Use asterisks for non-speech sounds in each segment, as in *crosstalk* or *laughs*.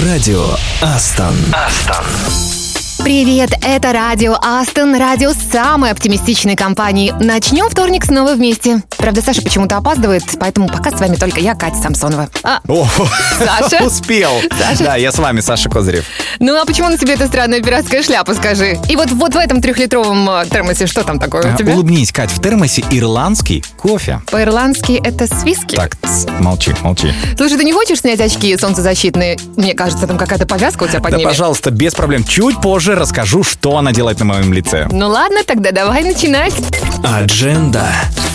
Радио Астон. Астон. Привет, это радио Астон, радио самой оптимистичной компании. Начнем вторник снова вместе. Правда, Саша почему-то опаздывает, поэтому пока с вами только я, Катя Самсонова. А, О, Саша? *laughs* успел. Саша? Да, я с вами, Саша Козырев. ну а почему на тебе эта странная пиратская шляпа, скажи? И вот, вот в этом трехлитровом э, термосе что там такое у тебя? Улыбнись, Кать, в термосе ирландский кофе. По-ирландски это свиски? Так, тс, молчи, молчи. Слушай, ты не хочешь снять очки солнцезащитные? Мне кажется, там какая-то повязка у тебя под Да, ними. пожалуйста, без проблем. Чуть позже расскажу, что она делает на моем лице. Ну ладно, тогда давай начинать. Адженда.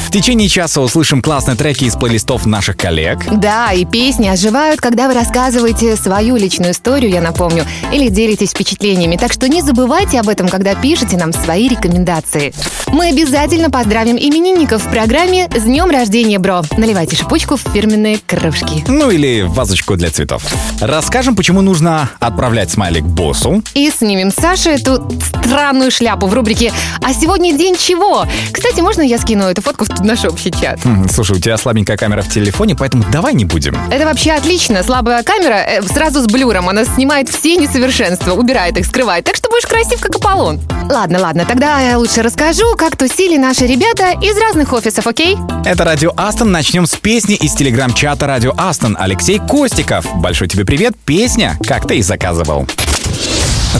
В течение часа услышим классные треки из плейлистов наших коллег. Да, и песни оживают, когда вы рассказываете свою личную историю, я напомню, или делитесь впечатлениями. Так что не забывайте об этом, когда пишете нам свои рекомендации. Мы обязательно поздравим именинников в программе «С днем рождения, бро». Наливайте шипучку в фирменные кружки. Ну или вазочку для цветов. Расскажем, почему нужно отправлять смайлик боссу. И снимем с Саши эту странную шляпу в рубрике «А сегодня день чего?». Кстати, можно я скину эту фотку в наш общий чат? Слушай, у тебя слабенькая камера в телефоне, поэтому давай не будем. Это вообще отлично. Слабая камера э, сразу с блюром. Она снимает все несовершенства, убирает их, скрывает. Так что будешь красив, как Аполлон. Ладно, ладно, тогда я лучше расскажу, как тусили наши ребята из разных офисов, окей? Это Радио Астон. Начнем с песни из телеграм-чата Радио Астон. Алексей Костиков. Большой тебе привет. Песня, как ты и заказывал.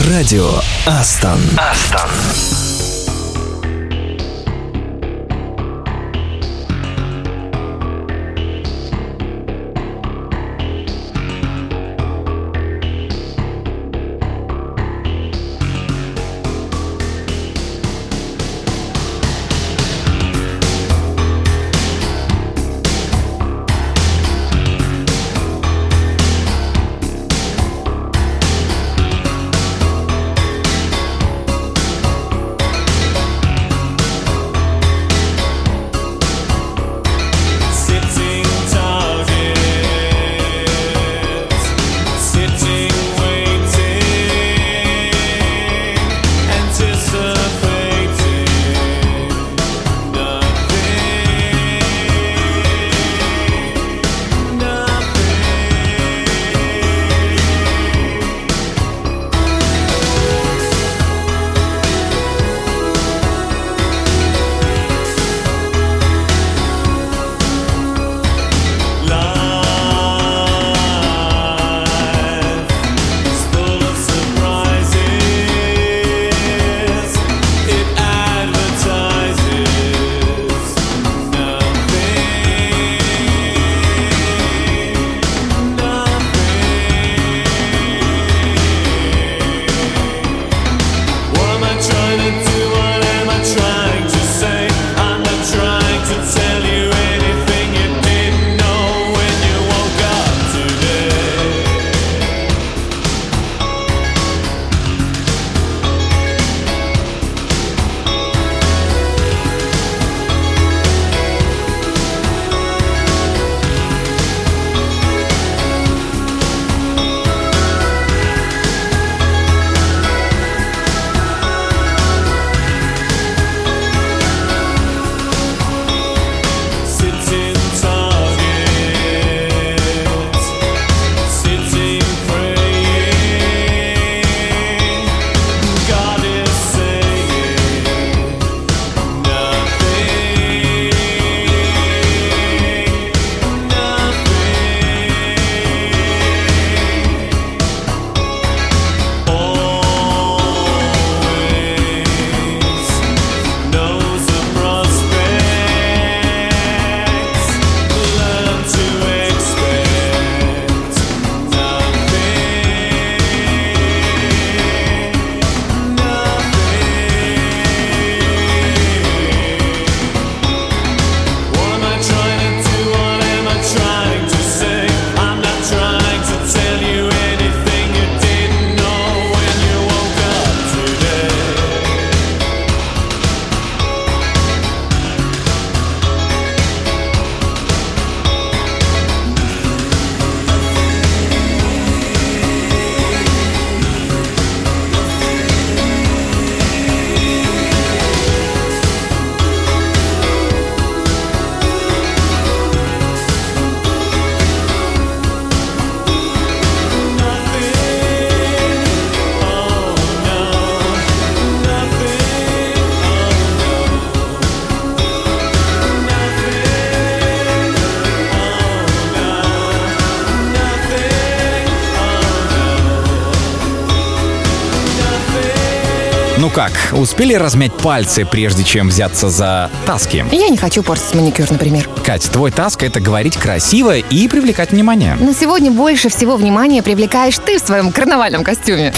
Радио Астон. Астон. Как, успели размять пальцы, прежде чем взяться за таски? Я не хочу портить маникюр, например. Кать, твой таск — это говорить красиво и привлекать внимание. Но сегодня больше всего внимания привлекаешь ты в своем карнавальном костюме.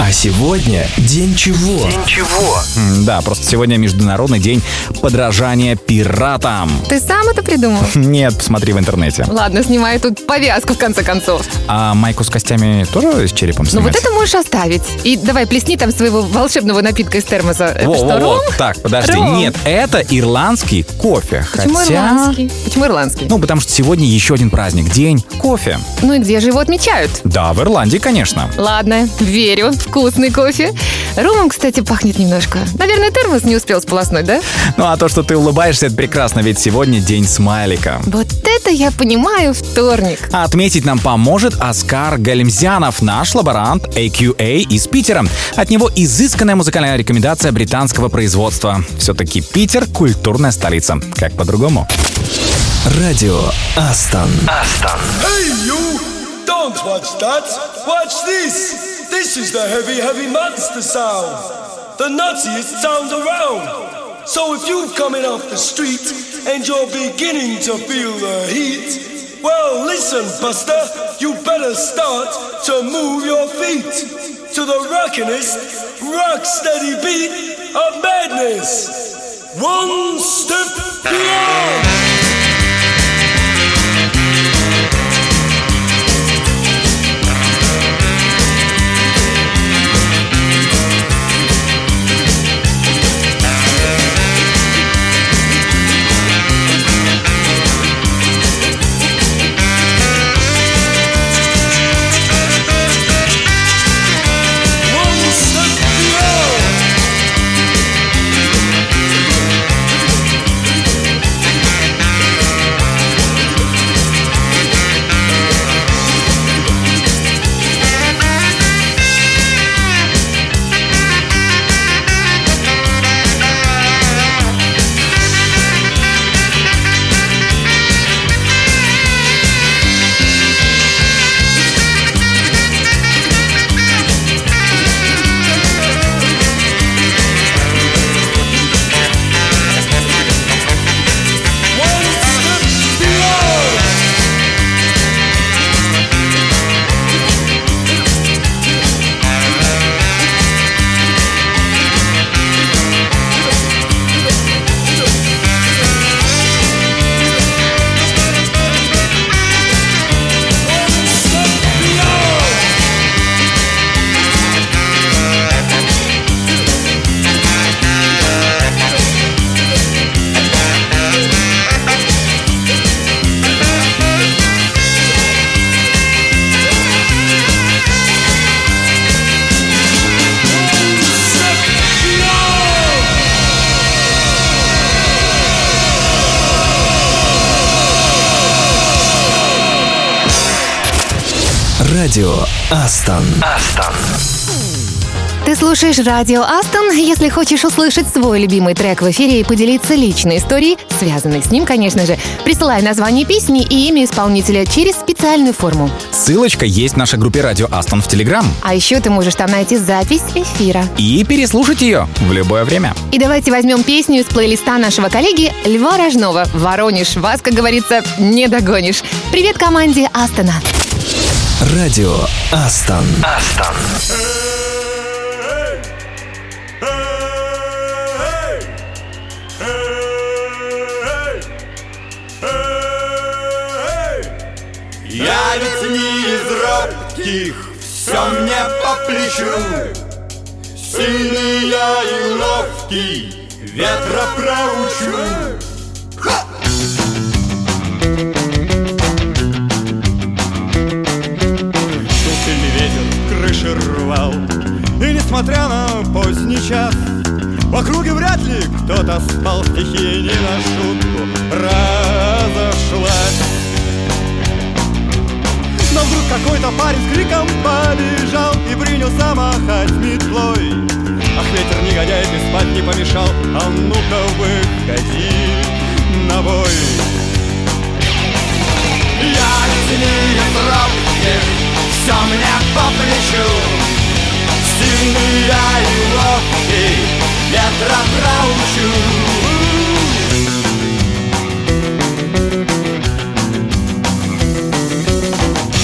А сегодня день чего? День чего? Да, просто сегодня Международный день подражания пиратам. Ты сам это придумал? *laughs* Нет, посмотри в интернете. Ладно, снимай тут повязку в конце концов. А майку с костями тоже с черепом Ну снимать? вот это можешь оставить. И давай плесни там своего волшебного напитка из термоса. Это Во, что, во, во. ром? Так, подожди. Ром. Нет, это ирландский кофе. Почему Хотя... ирландский? Почему ирландский? Ну, потому что сегодня еще один праздник. День кофе. Ну и где же его отмечают? Да, в Ирландии, конечно. Ладно, верю. Вкусный кофе. Ромом, кстати, пахнет немножко. Наверное, термос не успел сполоснуть, да? Ну, а то, что ты улыбаешься, это прекрасно, ведь сегодня день смайлика. Вот это я понимаю вторник. А отметить нам поможет Оскар Галимзянов, наш лаборант AQA из Питера. От него изысканная музыкальная рекомендация британского производства. Все-таки Питер — культурная столица. Как по-другому? Радио Астон. Астон. Hey, you! Don't watch that! Watch this! This is the heavy, heavy monster sound! The nuttiest sound around! So if you're coming off the street and you're beginning to feel the heat, well, listen, Buster, you better start to move your feet to the rockinest, rock steady beat of madness. One step beyond! Астон. Астон. Ты слушаешь радио Астон. Если хочешь услышать свой любимый трек в эфире и поделиться личной историей, связанной с ним, конечно же, присылай название песни и имя исполнителя через специальную форму. Ссылочка есть в нашей группе «Радио Астон» в Телеграм. А еще ты можешь там найти запись эфира. И переслушать ее в любое время. И давайте возьмем песню из плейлиста нашего коллеги Льва Рожнова. Воронеж, вас, как говорится, не догонишь. Привет команде Астона. Радио Астон. Астон. Я ведь не из робких, все мне по плечу Сильный я и ловкий, ветра проучу крыши рвал. И несмотря на поздний час В округе вряд ли кто-то спал. Стихия не на шутку разошлась. Но вдруг какой-то парень с криком побежал И принялся махать метлой. Ах, ветер негодяй, ты спать не помешал. А ну-ка выходи на бой. Я из робких, все мне по плечу Сильный я и ловкий Ветра проучу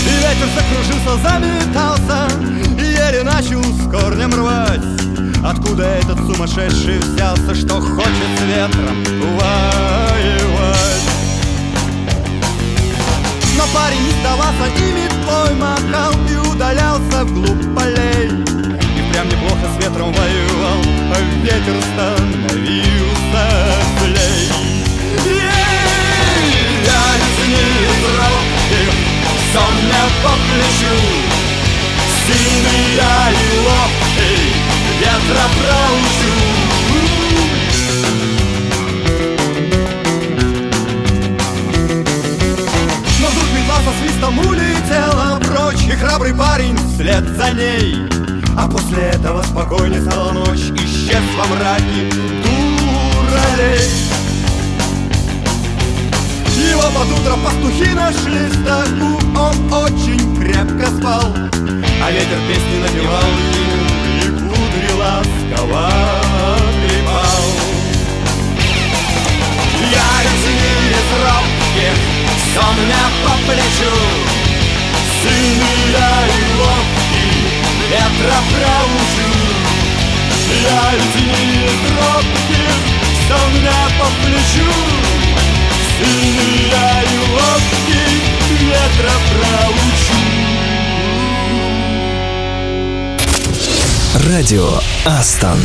ветер закружился, заметался Еле начал с корнем рвать Откуда этот сумасшедший взялся Что хочет с ветром воевать парень не сдавался и метлой махал И удалялся вглубь полей. И прям неплохо с ветром воевал А ветер становился злей. Ей, Я из них робких, сон мне по плечу Сильный я и ловкий, ветра проучу свистом улетела прочь И храбрый парень вслед за ней. А после этого спокойней стала ночь Исчез во мраке дуралей. Его под утро пастухи нашли в стогу Он очень крепко спал. А ветер песни напевал ему И кудри ласково трепал. Я из из робких Мне по плечу. Сильный я и ловкий Ветра проучу Я из из робких Сон мне по плечу. Сильный я и ловкий Ветра проучу Радио Астон.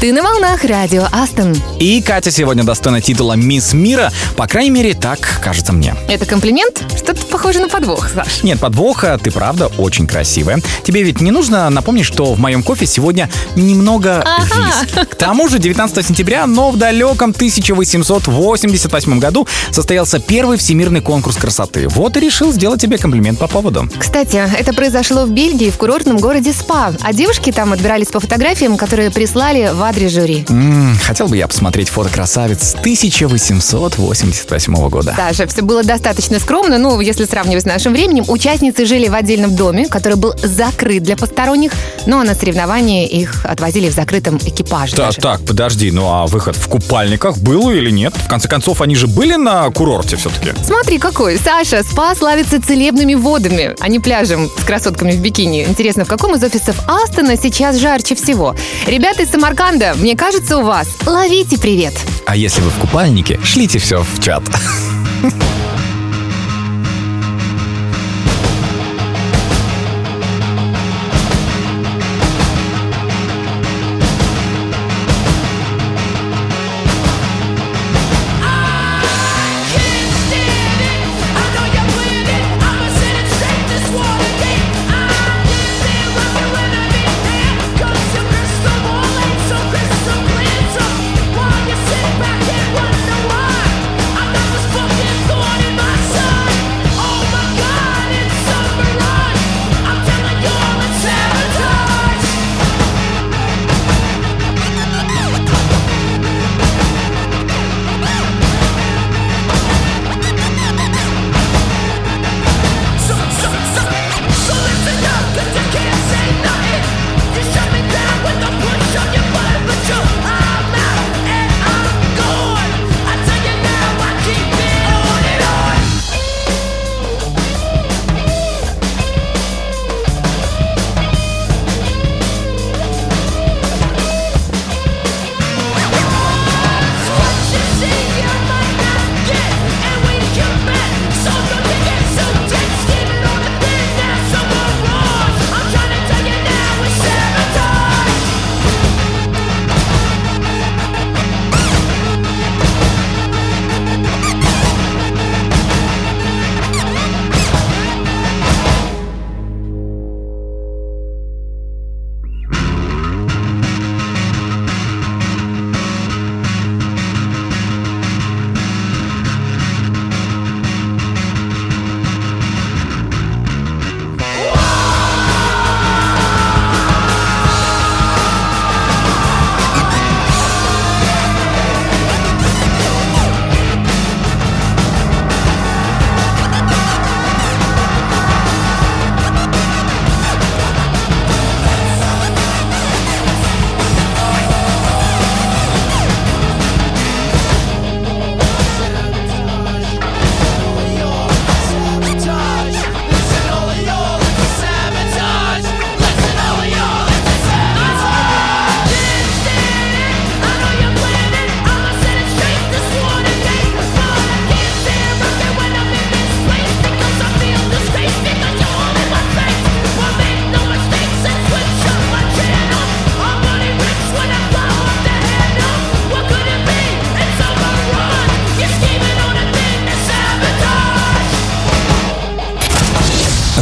Ты на волнах радио Астон. И Катя сегодня достойна титула «Мисс Мира», по крайней мере, так кажется мне. Это комплимент? Что-то похоже на подвох, Саш. Нет, подвоха, ты правда очень красивая. Тебе ведь не нужно напомнить, что в моем кофе сегодня немного виски. К тому же 19 сентября, но в далеком 1888 году состоялся первый всемирный конкурс красоты. Вот и решил сделать тебе комплимент по поводу. Кстати, это произошло в Бельгии, в курортном городе Спа. А девушки там отбирались по фотографиям, которые прислали в адрес жюри. М, хотел бы я посмотреть фото красавиц 1888 года. Саша, все было достаточно скромно, ну, если сравнивать с нашим временем. Участницы жили в отдельном доме, который был закрыт для посторонних, но на соревнования их отвозили в закрытом экипаже. Так, даже. так, подожди, ну а выход в купальниках был или нет? В конце концов, они же были на курорте все-таки. Смотри, какой. Саша, спа славится целебными водами, а не пляжем с красотками в бикини. Интересно, в каком из офисов Астона сейчас жарче всего? Ребята из Самарканда, мне кажется, у вас. Ловите привет. А если вы в купальнике, шлите все в чат. *laughs*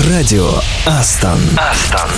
Радио Астон. Астон.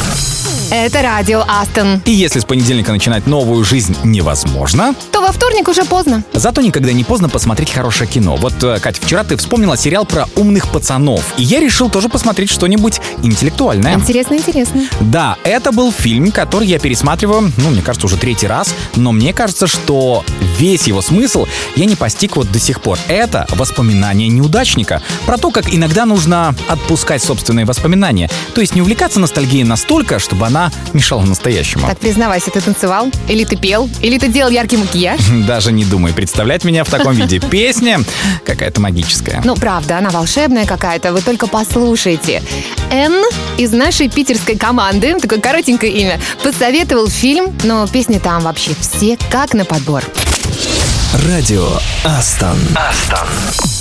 Это радио Астон. И если с понедельника начинать новую жизнь невозможно, То во вторник уже поздно. зато никогда не поздно посмотреть хорошее кино. Вот, э, Катя, вчера ты вспомнила сериал про умных пацанов, и я решил тоже посмотреть что-нибудь интеллектуальное. Интересно, интересно. Да, это был фильм, который я пересматриваю, ну, мне кажется, уже третий раз, но мне кажется, что весь его смысл я не постиг вот до сих пор. Это воспоминания неудачника. Про то, как иногда нужно отпускать собственные воспоминания. То есть не увлекаться ностальгией настолько, чтобы она мешала настоящему. Так, признавайся, ты танцевал? Или ты пел? Или ты делал яркий макияж? *laughs* Даже не думай представлять меня в таком виде. *laughs* Песня какая-то магическая. Ну, правда, она волшебная какая-то, вы только послушайте. Н из нашей питерской команды, такое коротенькое имя, посоветовал фильм, но песни там вообще все как на подбор. Радио Астон. Астон.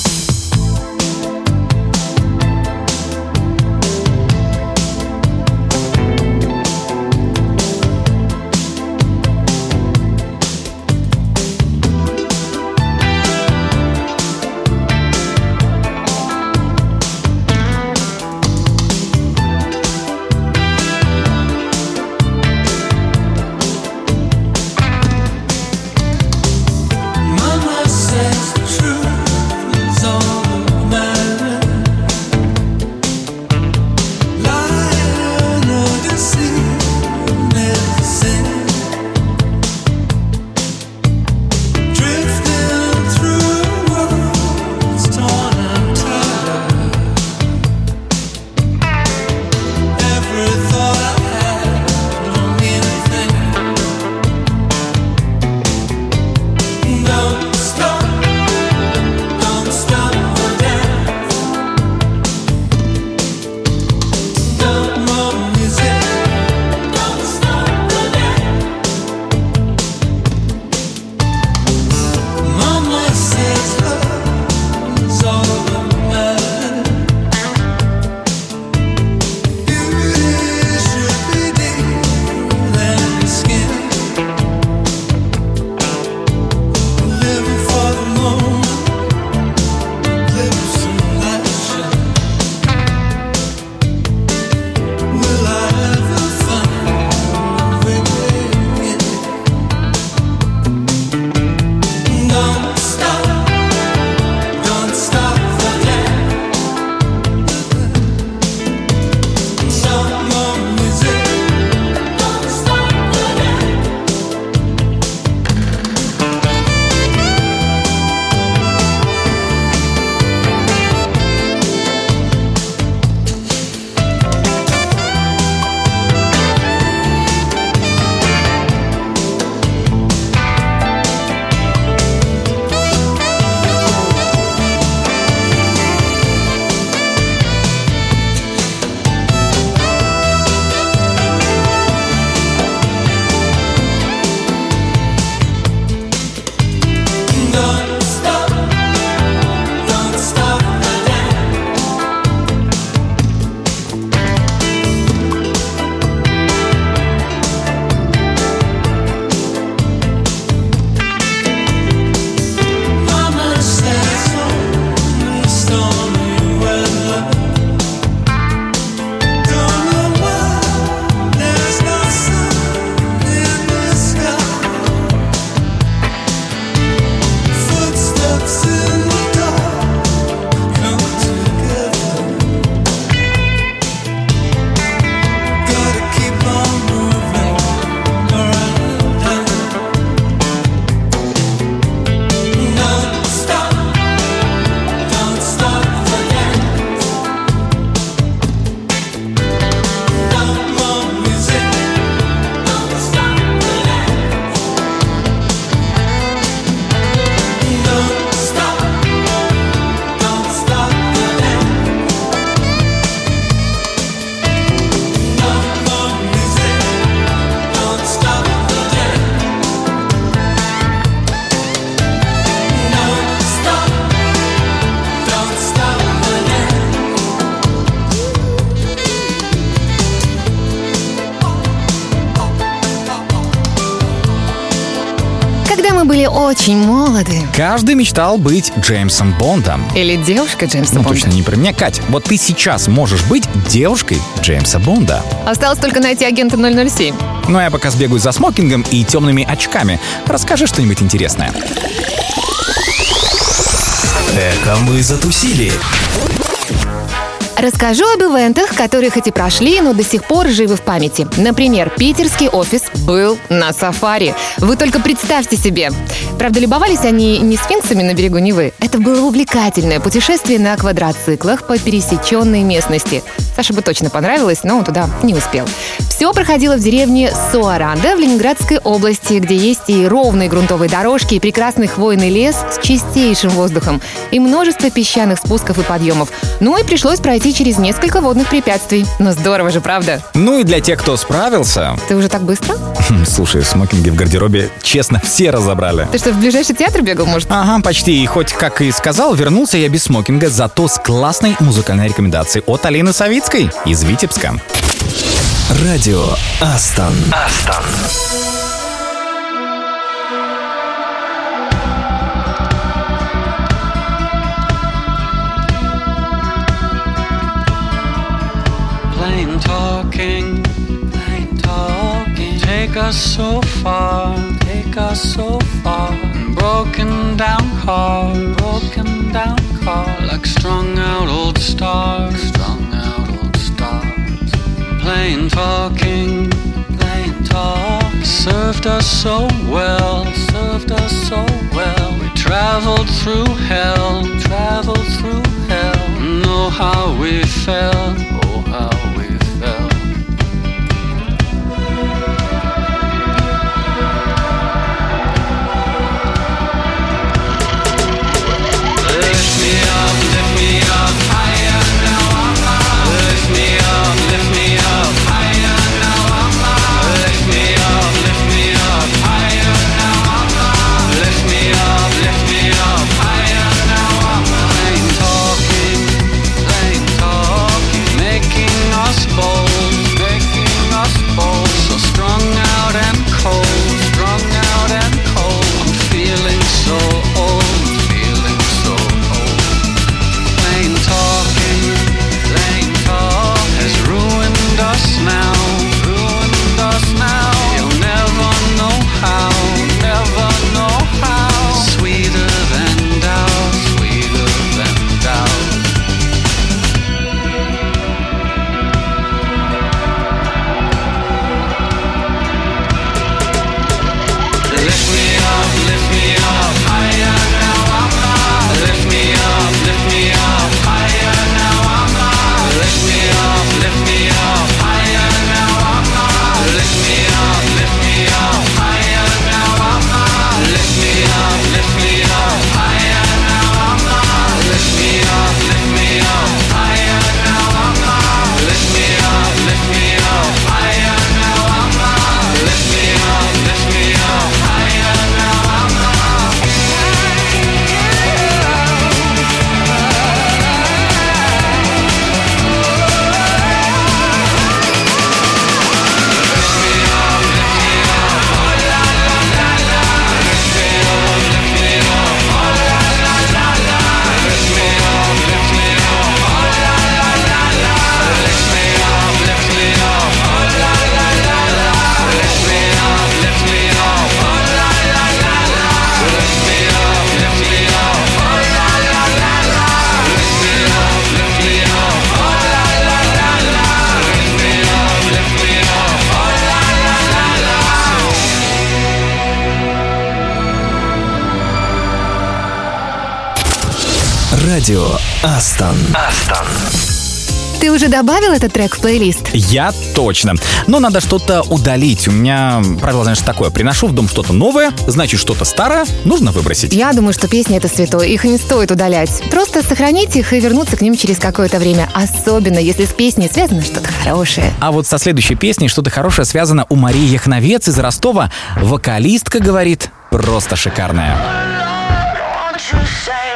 Очень молоды. Каждый мечтал быть Джеймсом Бондом. Или девушка Джеймса Ну, Бонда. точно не про меня. Кать, вот ты сейчас можешь быть девушкой Джеймса Бонда. Осталось только найти агента 007. Ну, а я пока сбегаю за смокингом и темными очками. Расскажи что-нибудь интересное. Эко мы затусили. Расскажу об ивентах, которые хоть и прошли, но до сих пор живы в памяти. Например, питерский офис был на сафари. Вы только представьте себе. Правда, любовались они не сфинксами на берегу Невы. Это было увлекательное путешествие на квадроциклах по пересеченной местности. Саше бы точно понравилось, но он туда не успел. Все проходило в деревне Суаранда в Ленинградской области, где есть и ровные грунтовые дорожки, и прекрасный хвойный лес с чистейшим воздухом, и множество песчаных спусков и подъемов. Ну и пришлось пройти через несколько водных препятствий. Но здорово же, правда? Ну и для тех, кто справился... Ты уже так быстро? Хм, Слушай, смокинги в гардеробе, честно, все разобрали. Ты что, в ближайший театр бегал, может? Ага, почти. И хоть, как и сказал, вернулся я без смокинга, зато с классной музыкальной рекомендацией от Алины Савицкой из Витебска. Радио Астон. Астон. Plain talking, plain talking. Take us so far, take us so far. Broken down car, broken down car. Like strung out old stars, Plain talking, plain talk. Served us so well, served us so well. We traveled through hell, traveled through hell. Know how we felt, oh how Радио Астон. Астон. Ты уже добавил этот трек в плейлист? Я точно. Но надо что-то удалить. У меня правило, знаешь, такое. Приношу в дом что-то новое, значит, что-то старое нужно выбросить. Я думаю, что песни это святое, их не стоит удалять. Просто сохранить их и вернуться к ним через какое-то время. Особенно, если с песней связано что-то хорошее. А вот со следующей песней что-то хорошее связано у Марии Яхновец из Ростова. Вокалистка говорит, просто шикарная. Won't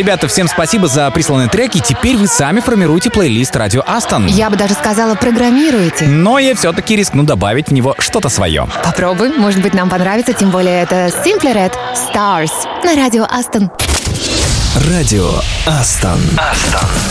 Ребята, всем спасибо за присланные треки. Теперь вы сами формируете плейлист радио Астон. Я бы даже сказала, программируете. Но я все-таки рискну добавить в него что-то свое. Попробуй, может быть, нам понравится, тем более это Simply Red Stars на радио Астон. Радио Астон. Anyone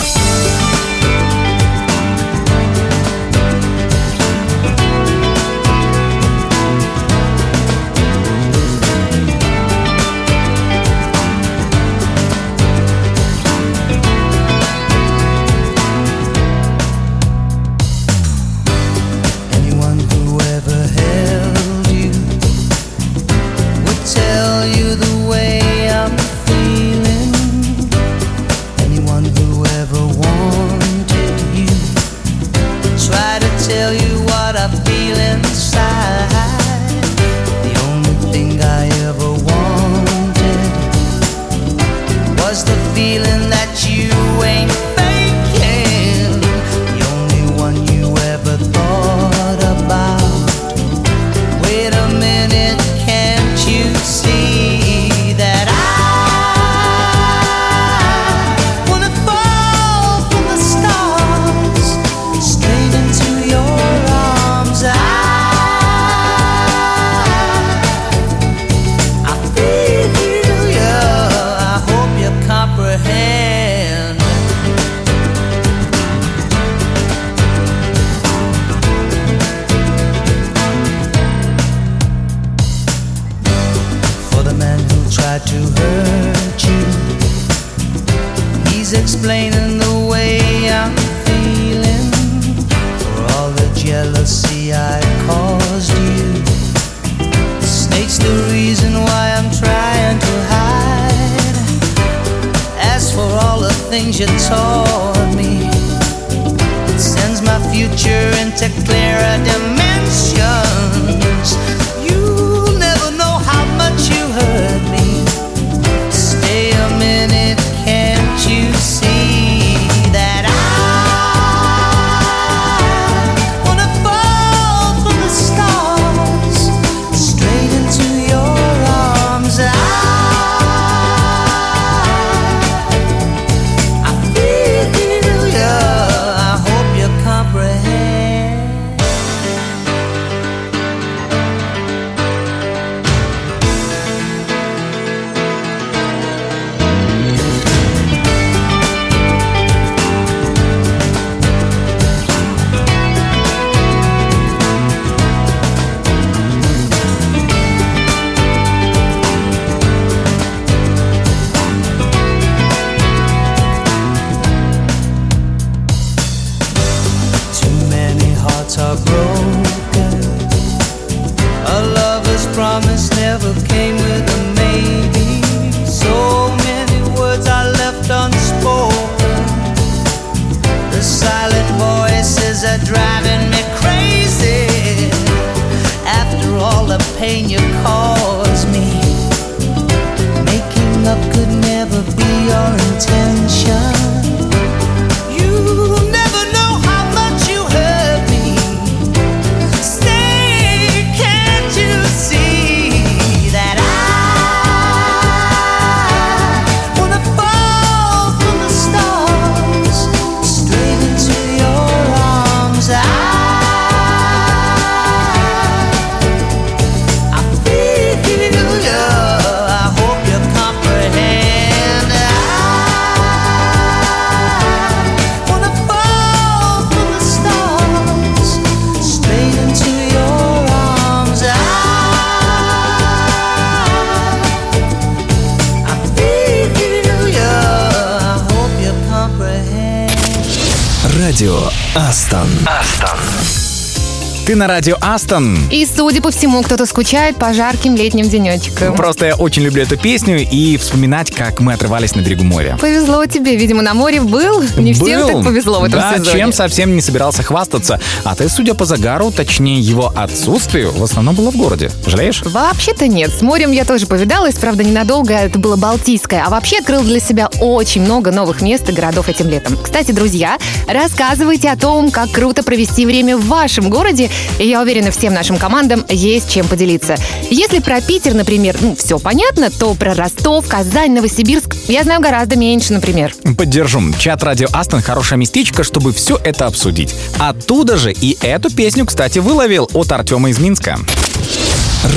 Астон. И, судя по всему, кто-то скучает по жарким летним денечкам. Ну, просто я очень люблю эту песню и вспоминать, как мы отрывались на берегу моря. Повезло тебе, видимо, на море был. Не был. всем так повезло в этом да, сезоне. чем совсем не собирался хвастаться. А ты, судя по загару, точнее его отсутствию, в основном было в городе. Жалеешь? Вообще-то нет. С морем я тоже повидалась, правда, ненадолго. Это было Балтийское. А вообще открыл для себя очень много новых мест и городов этим летом. Кстати, друзья, рассказывайте о том, как круто провести время в вашем городе. И я уверена, Уверена, всем нашим командам есть чем поделиться. Если про Питер, например, ну, все понятно, то про Ростов, Казань, Новосибирск я знаю гораздо меньше, например. Поддержу. Чат Радио Астон хорошая местечко, чтобы все это обсудить. Оттуда же и эту песню, кстати, выловил от Артема из Минска.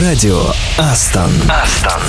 Радио Астон. Астон.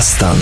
Dastan.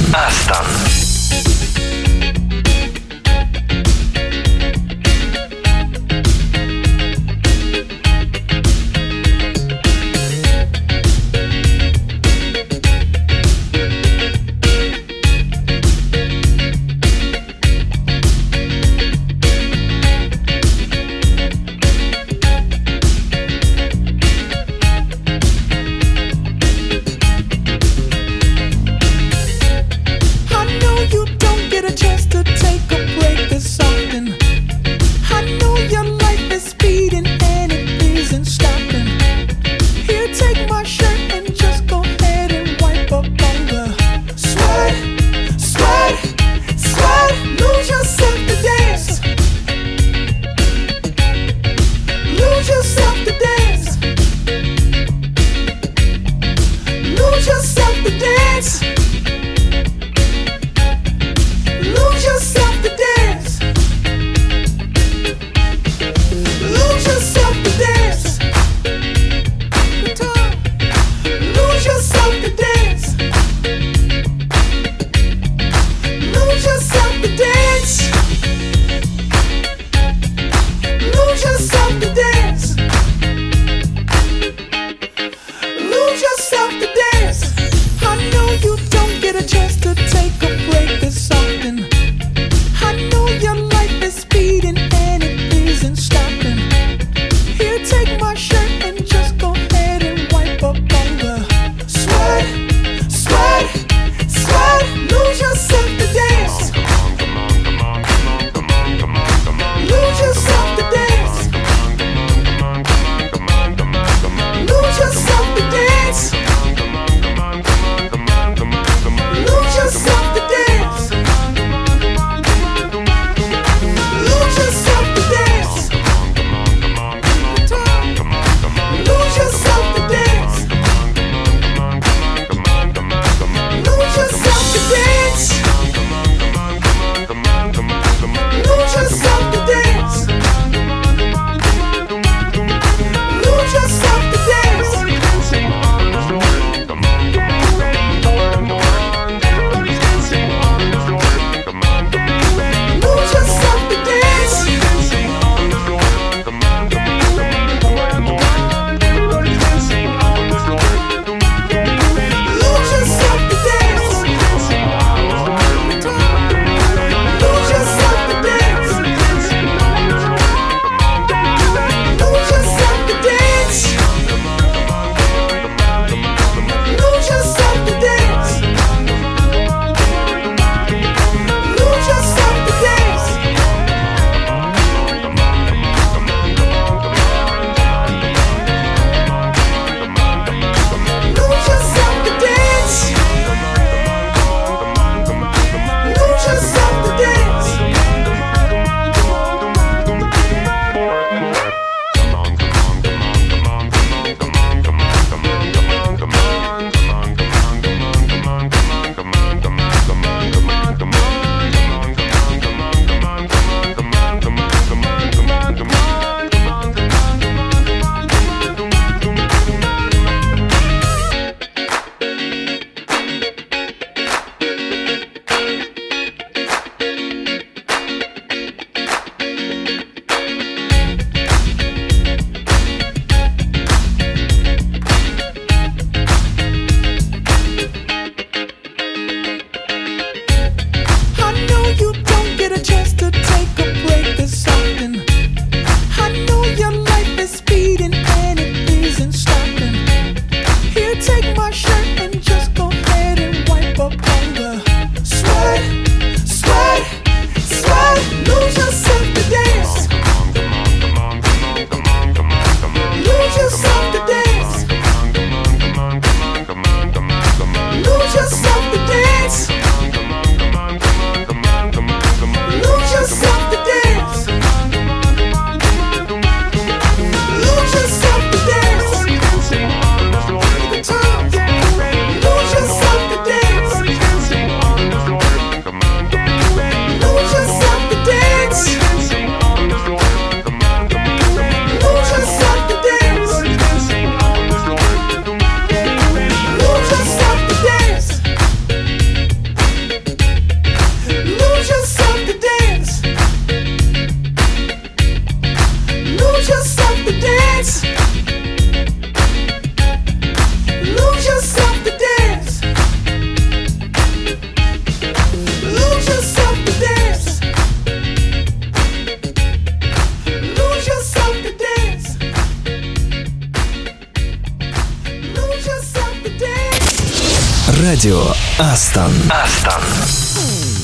Астон. Астон.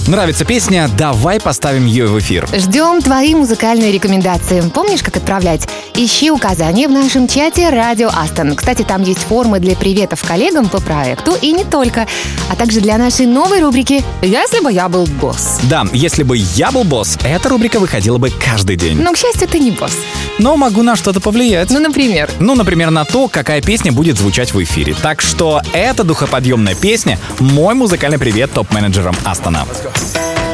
Нравится песня? Давай поставим ее в эфир. Ждем твои музыкальные рекомендации. Помнишь, как отправлять? Ищи указания в нашем чате «Радио Астон». Кстати, там есть формы для приветов коллегам по проекту и не только, а также для нашей новой рубрики «Если бы я был босс». Да, если бы я был босс, эта рубрика выходила бы каждый день. Но, к счастью, ты не босс. Но могу на что-то повлиять. Ну, например, Ну, например, на то, какая песня будет звучать в эфире. Так что эта духоподъемная песня — мой музыкальный привет топ-менеджерам Астона. Let's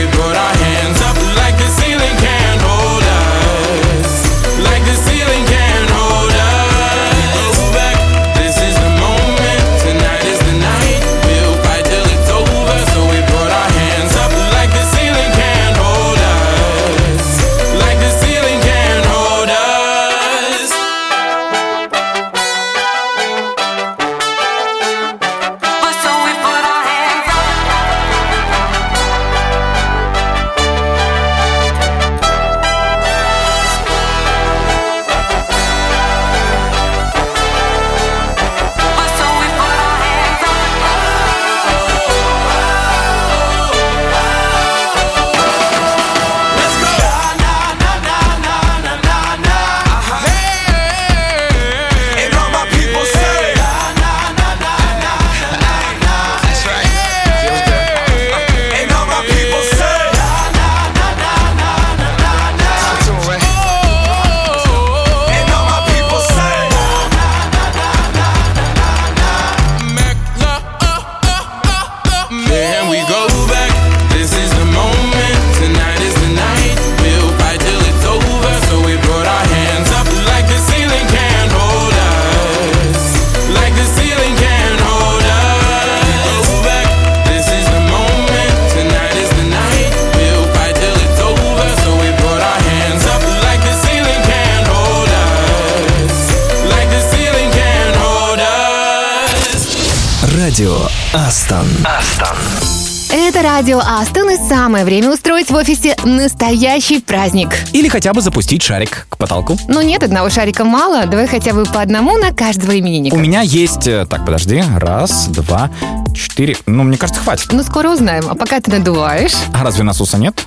время устроить в офисе настоящий праздник. Или хотя бы запустить шарик к потолку. Ну нет, одного шарика мало, давай хотя бы по одному на каждого именинника. У меня есть... э, Так, подожди. Раз, два, четыре. Ну, мне кажется, хватит. Ну скоро узнаем, а пока ты надуваешь. А разве насоса нет?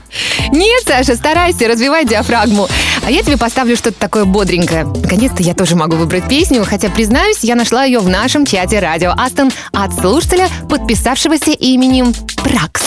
Нет, Саша, старайся, развивай диафрагму. А я тебе поставлю что-то такое бодренькое. Наконец-то я тоже могу выбрать песню, хотя, признаюсь, я нашла ее в нашем чате радио Астон от слушателя, подписавшегося именем Пракс.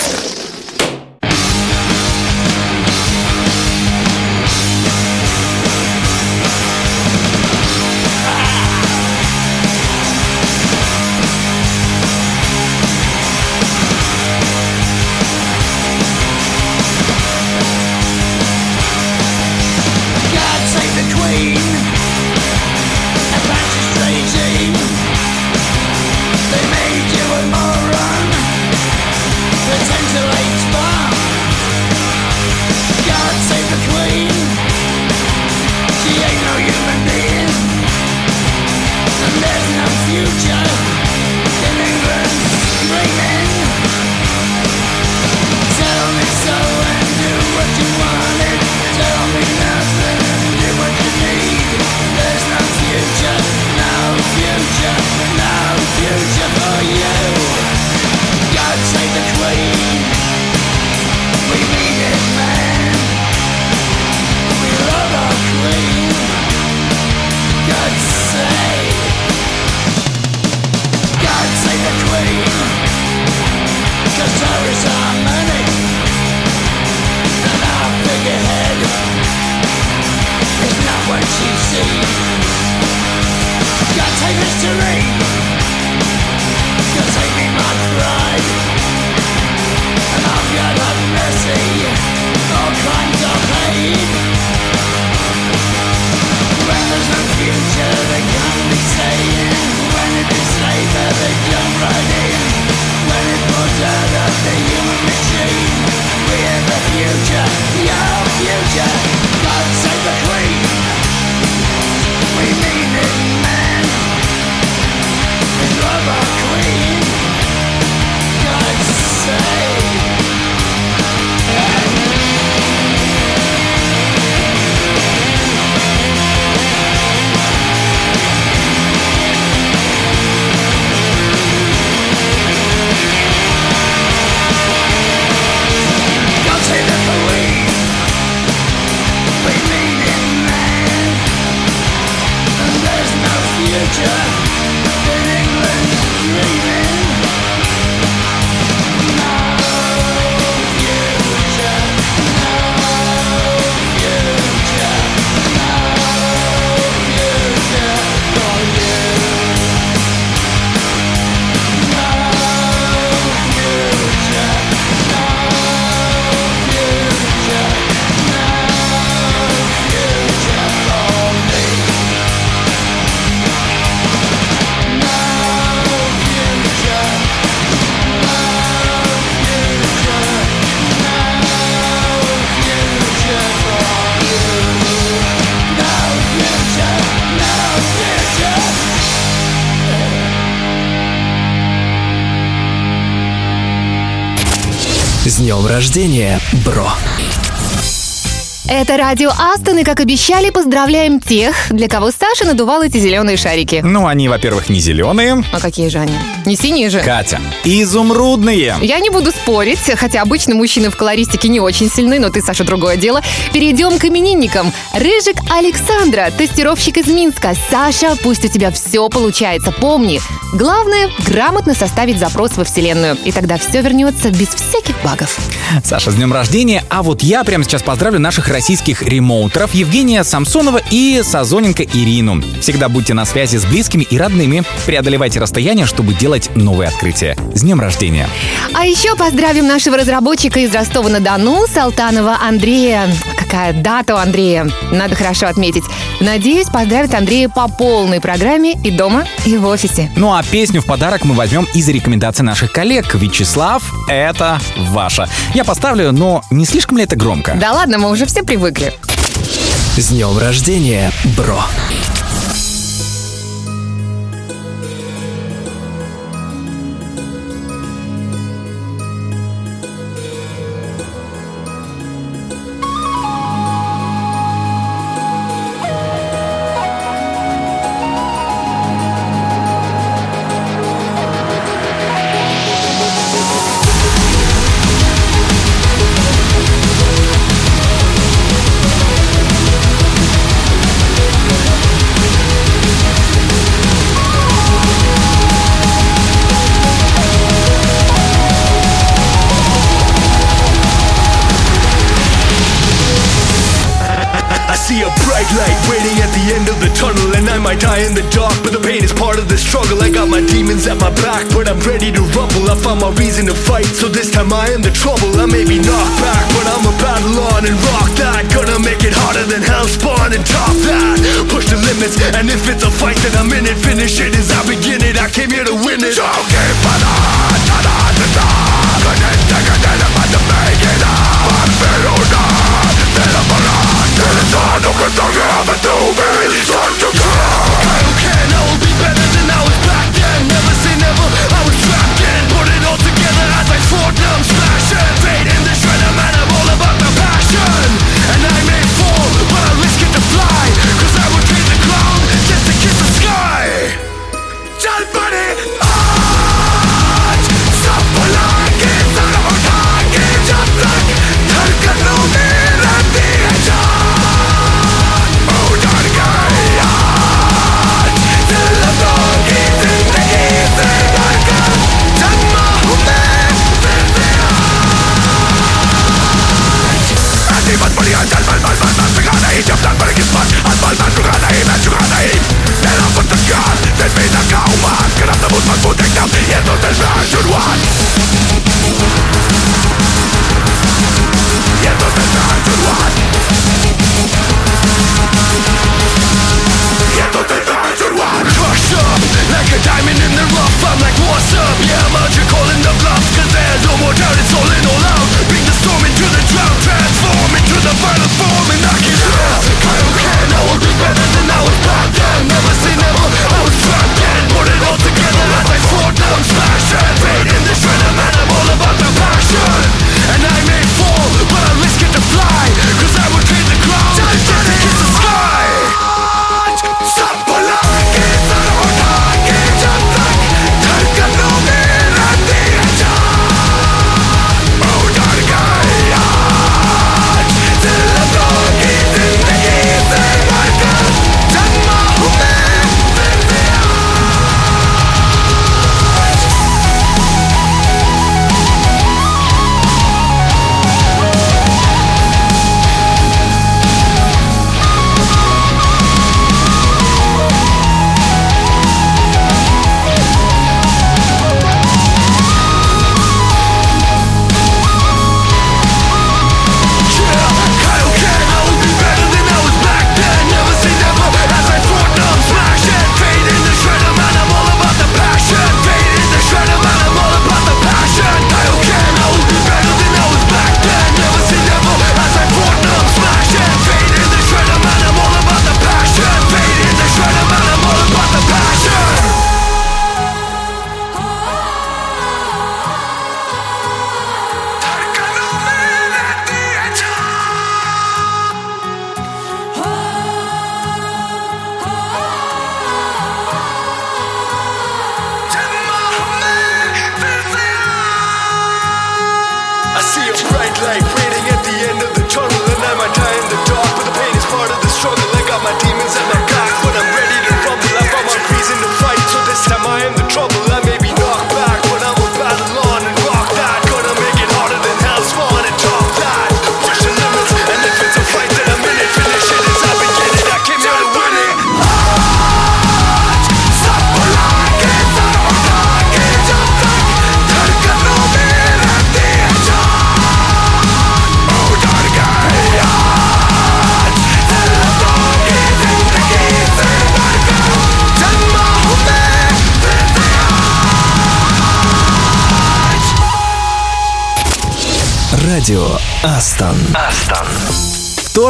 Рождения, бро! Это радио Астон, и, как обещали, поздравляем тех, для кого Саша надувал эти зеленые шарики. Ну, они, во-первых, не зеленые. А какие же они? Не синие же? Катя, изумрудные. Я не буду спорить, хотя обычно мужчины в колористике не очень сильны, но ты, Саша, другое дело. Перейдем к именинникам. Рыжик Александра, тестировщик из Минска. Саша, пусть у тебя все получается. Помни, главное — грамотно составить запрос во Вселенную, и тогда все вернется без всяких багов. Саша, с днем рождения. А вот я прямо сейчас поздравлю наших российских ремоутеров Евгения Самсонова и Сазоненко Ирину. Всегда будьте на связи с близкими и родными. Преодолевайте расстояние, чтобы делать новые открытия. С днем рождения. А еще поздравим нашего разработчика из Ростова-на-Дону, Салтанова Андрея. Какая дата у Андрея? Надо хорошо отметить. Надеюсь, поздравит Андрея по полной программе и дома, и в офисе. Ну а песню в подарок мы возьмем из рекомендаций наших коллег. Вячеслав, это ваша. Я поставлю, но не слишком ли это громко? Да ладно, мы уже все привыкли. С днем рождения, бро!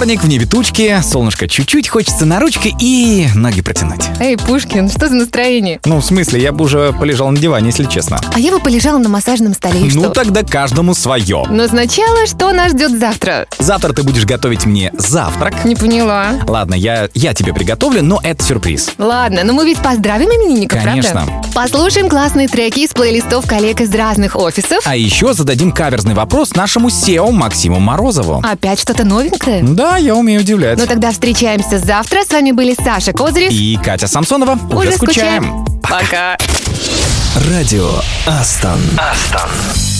вторник, в небе тучки, солнышко чуть-чуть, хочется на ручке и ноги протянуть. Эй, Пушкин, что за настроение? Ну, в смысле, я бы уже полежал на диване, если честно. А я бы полежала на массажном столе, и Ну, что? тогда каждому свое. Но сначала, что нас ждет завтра? Завтра ты будешь готовить мне завтрак. Не поняла. Ладно, я, я тебе приготовлю, но это сюрприз. Ладно, но мы ведь поздравим именинника, Конечно. правда? Послушаем классные треки из плейлистов коллег из разных офисов. А еще зададим каверзный вопрос нашему SEO Максиму Морозову. Опять что-то новенькое? Да, да, я умею удивлять. Ну тогда встречаемся завтра. С вами были Саша Козырев и Катя Самсонова. Уже, Уже скучаем. скучаем. Пока. Радио Астон. Астон.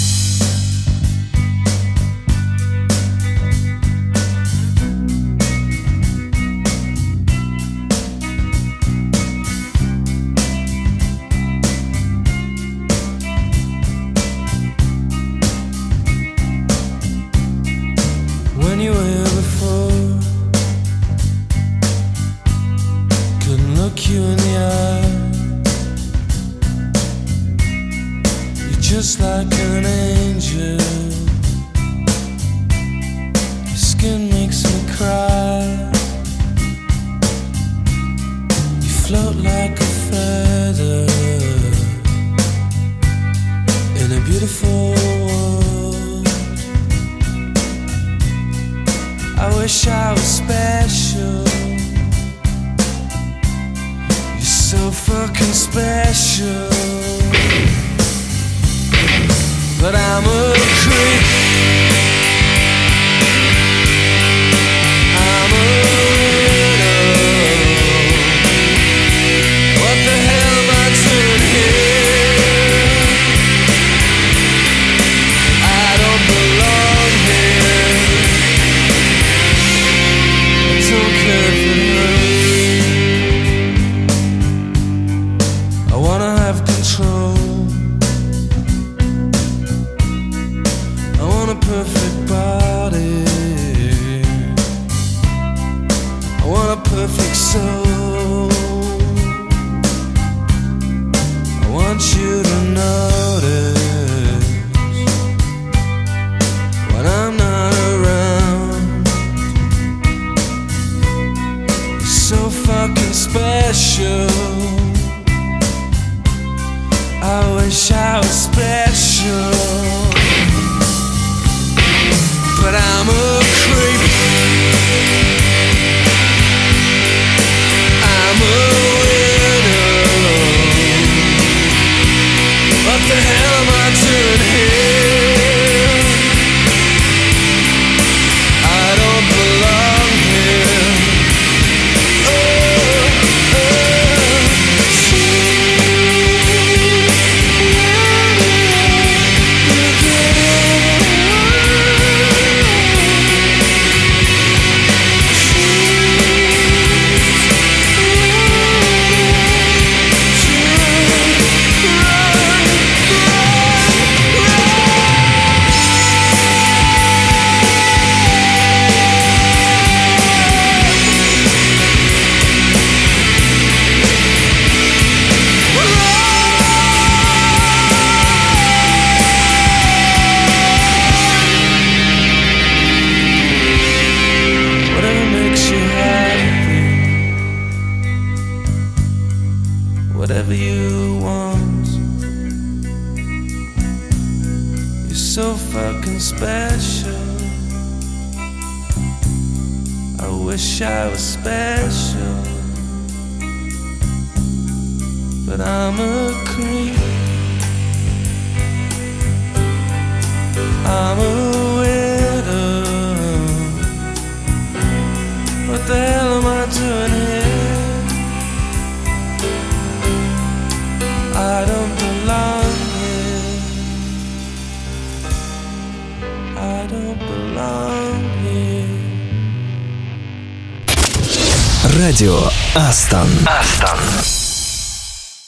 Wish I was special. But I'm a